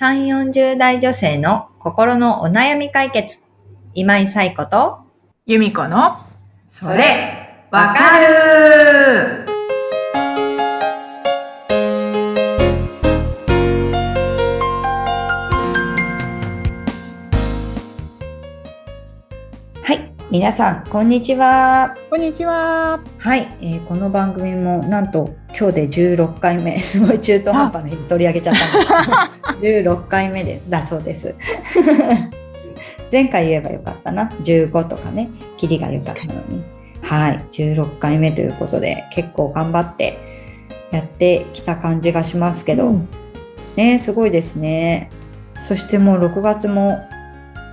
3、40代女性の心のお悩み解決。今井彩子と、由美子の、それ、わかる皆さん、こんにちは。こんにちは。はい、えーこの番組もなんと今日で16回目、すごい中途半端な日に取り上げちゃったんですけど、16回目でだそうです。前回言えばよかったな。15とかね、キリが良かったのに。はい、16回目ということで、結構頑張ってやってきた感じがしますけど、うんね、すごいですね。そしてもう6月も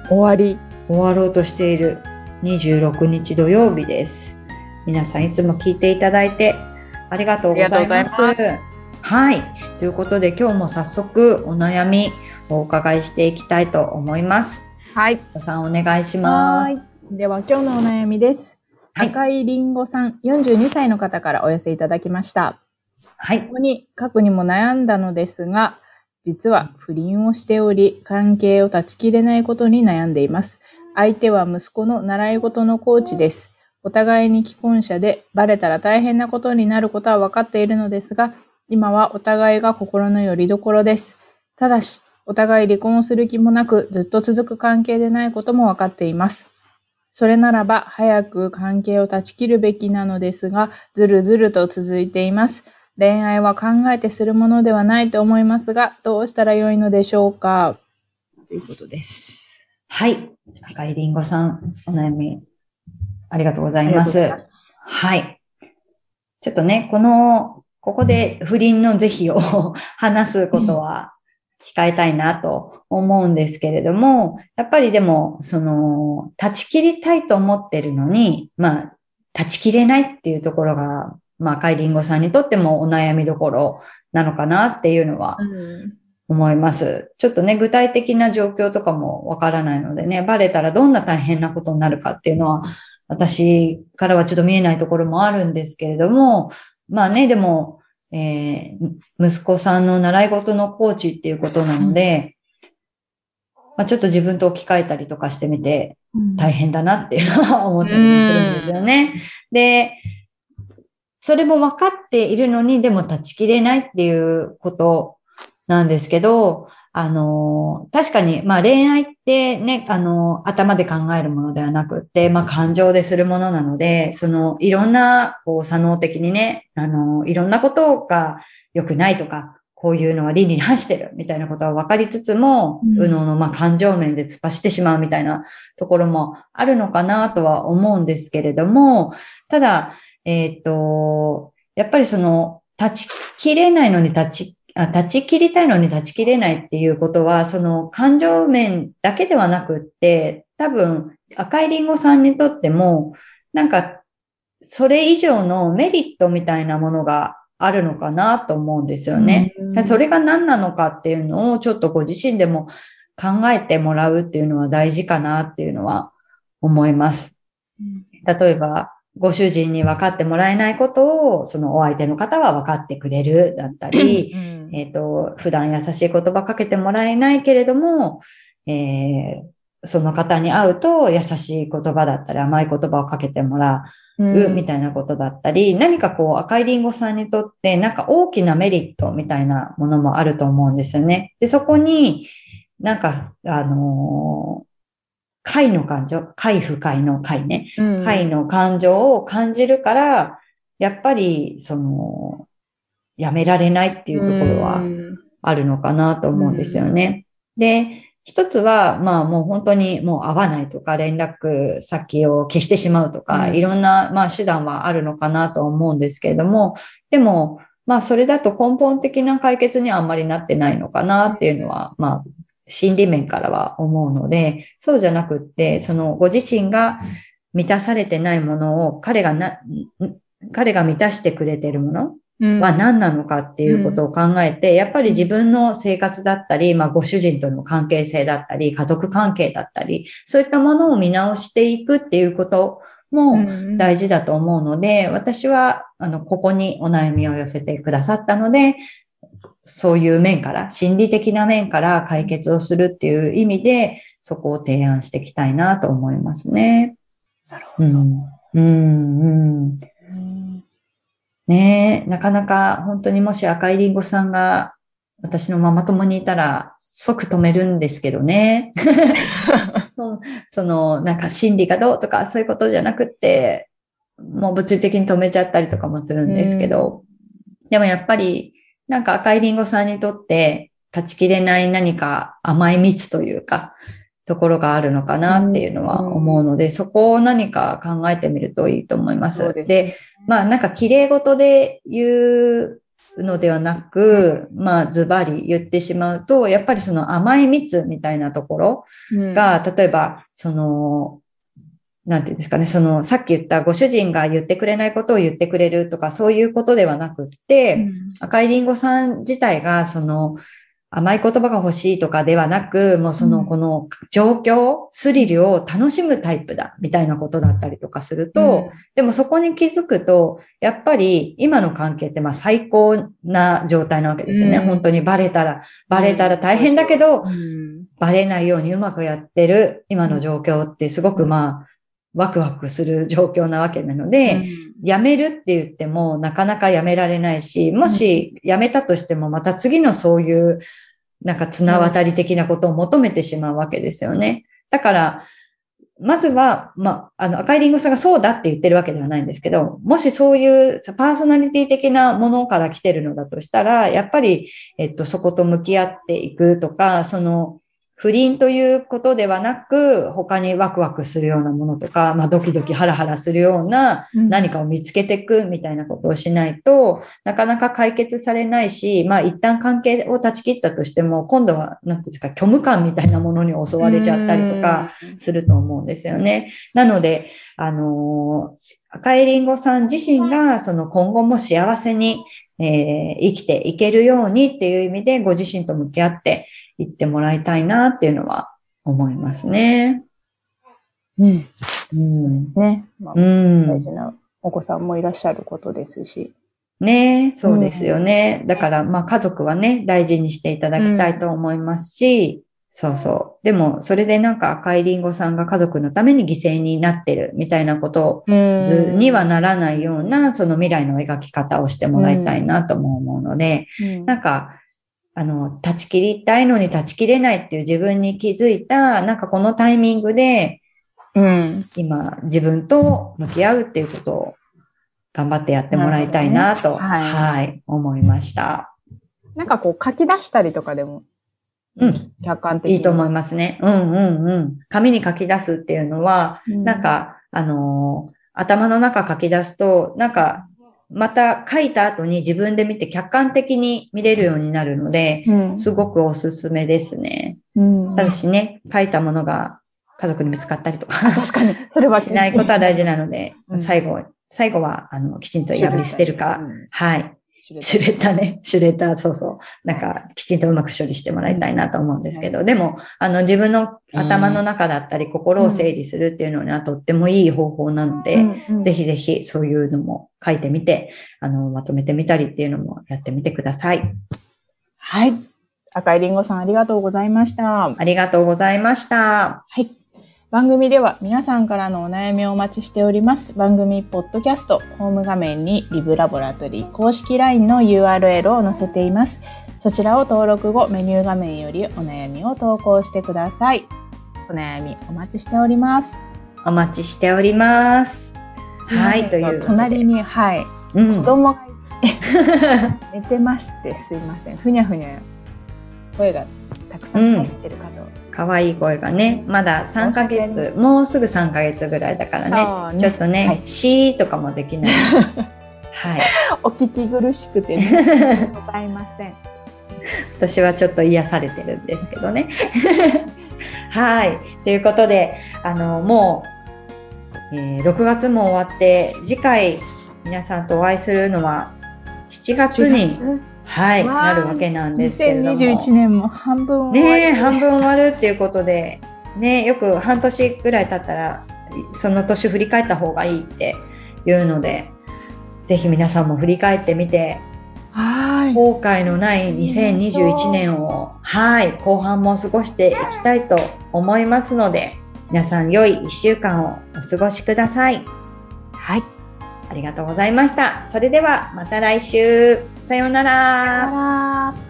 終わり。終わろうとしている26日土曜日です。皆さんいつも聞いていただいてありがとうございます。はい。ということで今日も早速お悩みをお伺いしていきたいと思います。はい。おさんお願いします。では今日のお悩みです。はい赤いりんごさん、42歳の方からお寄せいただきました。はいこ。こに書くにも悩んだのですが、実は不倫をしており、関係を断ち切れないことに悩んでいます。相手は息子の習い事のコーチです。お互いに既婚者で、バレたら大変なことになることは分かっているのですが、今はお互いが心の拠り所です。ただし、お互い離婚をする気もなく、ずっと続く関係でないことも分かっています。それならば、早く関係を断ち切るべきなのですが、ずるずると続いています。恋愛は考えてするものではないと思いますが、どうしたらよいのでしょうか？ということです。はい。赤いりんごさん、お悩みありがとうござあいます。す。はい。ちょっとね、この、ここで不倫の是非を 話すことは控えたいなと思うんですけれども、やっぱりでも、その、断ち切りたいと思ってるのに、まあ、断ち切れないっていうところが、まあ、赤いりんごさんにとってもお悩みどころなのかなっていうのはうん。思います。ちょっとね、具体的な状況とかもわからないのでね、バレたらどんな大変なことになるかっていうのは、私からはちょっと見えないところもあるんですけれども、まあね、でも、えー息子さんの習い事のコーチっていうことなので、まあちょっと自分と置き換えたりとかしてみて、大変だなっていうのは思ったりもするんですよね。で、それも分かっているのに、でも断ち切れないっていうことなんですけど、あの、確かに、まあ恋愛ってね、あの、頭で考えるものではなくって、まあ感情でするものなので、その、いろんな、こう、左脳的にね、あの、いろんなことが良くないとか、こういうのは倫理に反してるみたいなことは分かりつつも、うん。右脳のまあ感情面で突っ走ってしまうみたいなところもあるのかなとは思うんですけれども、ただ、えっ、と、やっぱりその、断ち切れないのに立ち、あ断ち切りたいのに断ち切れないっていうことは、その感情面だけではなくって、多分赤いリンゴさんにとっても、なんか、それ以上のメリットみたいなものがあるのかなと思うんですよね。うんそれが何なのかっていうのをちょっとご自身でも考えてもらうっていうのは大事かなっていうのは思います。例えば、ご主人に分かってもらえないことを、そのお相手の方は分かってくれるだったり、うんえっ、と、普段優しい言葉かけてもらえないけれども、えーその方に会うと優しい言葉だったり甘い言葉をかけてもらうみたいなことだったり、何かこう赤いリンゴさんにとってなんか大きなメリットみたいなものもあると思うんですよね。で、そこになんか、あのー快の感情、快不快の快ね。うん愛の感情を感じるから、やっぱり、その、やめられないっていうところはうんあるのかなと思うんですよね。で、一つは、まあもう本当にもう会わないとか、連絡先を消してしまうとか、うんいろんな、まあ手段はあるのかなと思うんですけれども、でも、まあそれだと根本的な解決にはあんまりなってないのかなっていうのは、まあ心理面からは思うので、そうじゃなくって、そのご自身が満たされてないものを彼がな、ん彼が満たしてくれているものうん。は何なのかっていうことを考えて、やっぱり自分の生活だったり、まあご主人との関係性だったり、家族関係だったり、そういったものを見直していくっていうこともうん。大事だと思うので、私は、あの、ここにお悩みを寄せてくださったので、そういう面から、心理的な面から解決をするっていう意味で、そこを提案していきたいなと思いますね。なるほど。うん。うん、うん。うんねえ、なかなか本当にもし赤いリンゴさんが私のママ友にいたら即止めるんですけどね。その、なんか心理がどうとかそういうことじゃなくって、もう物理的に止めちゃったりとかもするんですけど、でもやっぱりなんか赤いリンゴさんにとって断ち切れない何か甘い蜜というか、ところがあるのかなっていうのは思うので、そこを何か考えてみるといいと思います。でまあなんか綺麗事で言うのではなく、まあズバリ言ってしまうと、やっぱりその甘い蜜みたいなところうん。が、例えば、その、なんていうんですかね、その、さっき言ったご主人が言ってくれないことを言ってくれるとか、そういうことではなくって、赤いリンゴさん自体が、その、甘い言葉が欲しいとかではなく、もうその、うん。この状況、スリルを楽しむタイプだ、みたいなことだったりとかすると、でもそこに気づくと、やっぱり今の関係ってまあ最高な状態なわけですよね。うん。本当にバレたら、バレたら大変だけど、うん。バレないようにうまくやってる今の状況ってすごくまあ、ワクワクする状況なわけなので、辞めるって言ってもなかなか辞められないし、もし辞めたとしてもまた次のそういうなんか綱渡り的なことを求めてしまうわけですよね。だから、まずは、まあ、あの、赤いリンゴさんがそうだって言ってるわけではないんですけど、もしそういうパーソナリティ的なものから来てるのだとしたら、やっぱり、えっと、そこと向き合っていくとか、その、不倫ということではなく、他にワクワクするようなものとか、まあ、ドキドキハラハラするような何かを見つけていくみたいなことをしないとなかなか解決されないし、まあ一旦関係を断ち切ったとしても、今度は、なんていうんですか、虚無感みたいなものに襲われちゃったりとか、すると思うんですよね。なので、あのー赤いリンゴさん自身が、その今後も幸せに、えー生きていけるようにっていう意味で、ご自身と向き合っていってもらいたいなっていうのは思いますね。うん。うそうんで。すね。まあう大ん。事なお子さんもいらっしゃることですし。ねそうですよね。だから、まあ家族はね、大事にしていただきたいと思いますし、そうそう。でも、それでなんか赤いリンゴさんが家族のために犠牲になってるみたいなこと図にはならないような、その未来の描き方をしてもらいたいなとも思うので、うんなんか、あの、断ち切りたいのに断ち切れないっていう自分に気づいた、なんかこのタイミングで、うん。今自分と向き合うっていうことを頑張ってやってもらいたいなと、なねはいはい、思いました。なんかこう書き出したりとかでも、うん。客観的に。いいと思いますね。うんうんうん。紙に書き出すっていうのは、うんなん、か、あのー頭の中書き出すと、なんか、また書いた後に自分で見て客観的に見れるようになるので、うん。すごくおすすめですね。うんただしね、書いたものが家族に見つかったりとか確かに、それはしないことは大事なので、うん最後、最後は、あの、きちんと破り捨てるか、うんはい。シュレッダーね。シュレッダー、そうそう。なんか、きちんとうまく処理してもらいたいなと思うんですけど、でも、あの、自分の頭の中だったり、心を整理するっていうのにはとってもいい方法なので、うんうんぜひぜひそういうのも書いてみて、あの、まとめてみたりっていうのもやってみてください。はい。赤いりんごさんありがとうございました。ありがとうございました。はい。番組では皆さんからのお悩みをお待ちしております。番組ポッドキャストホーム画面にリブラボラトリー公式 LINE の URL を載せています。そちらを登録後メニュー画面よりお悩みを投稿してください。お悩みお待ちしております。お待ちしております。はい、という。隣に、はい、うん子供が 寝てましてすいません。ふにゃふにゃ声がたくさん入ってるかと。可愛い声がね、まだ3ヶ月、もうすぐ3ヶ月ぐらいだからね、ねちょっとね、はいシーとかもできない。はい。お聞き苦しくて、ね、ございません。私はちょっと癒されてるんですけどね。はい。ということで、あの、もう、えー6月も終わって、次回皆さんとお会いするのは7月に、はい、なるわけなんですけれども。2021年も半分終わりねえ、半分終わるっていうことで、ねよく半年ぐらい経ったら、その年振り返った方がいいっていうので、ぜひ皆さんも振り返ってみて、ははい。後悔のない2021年を、はい、後半も過ごしていきたいと思いますので、皆さん良い1週間をお過ごしください。はい。ありがとうございました。それではまた来週。さようなら。さよなら。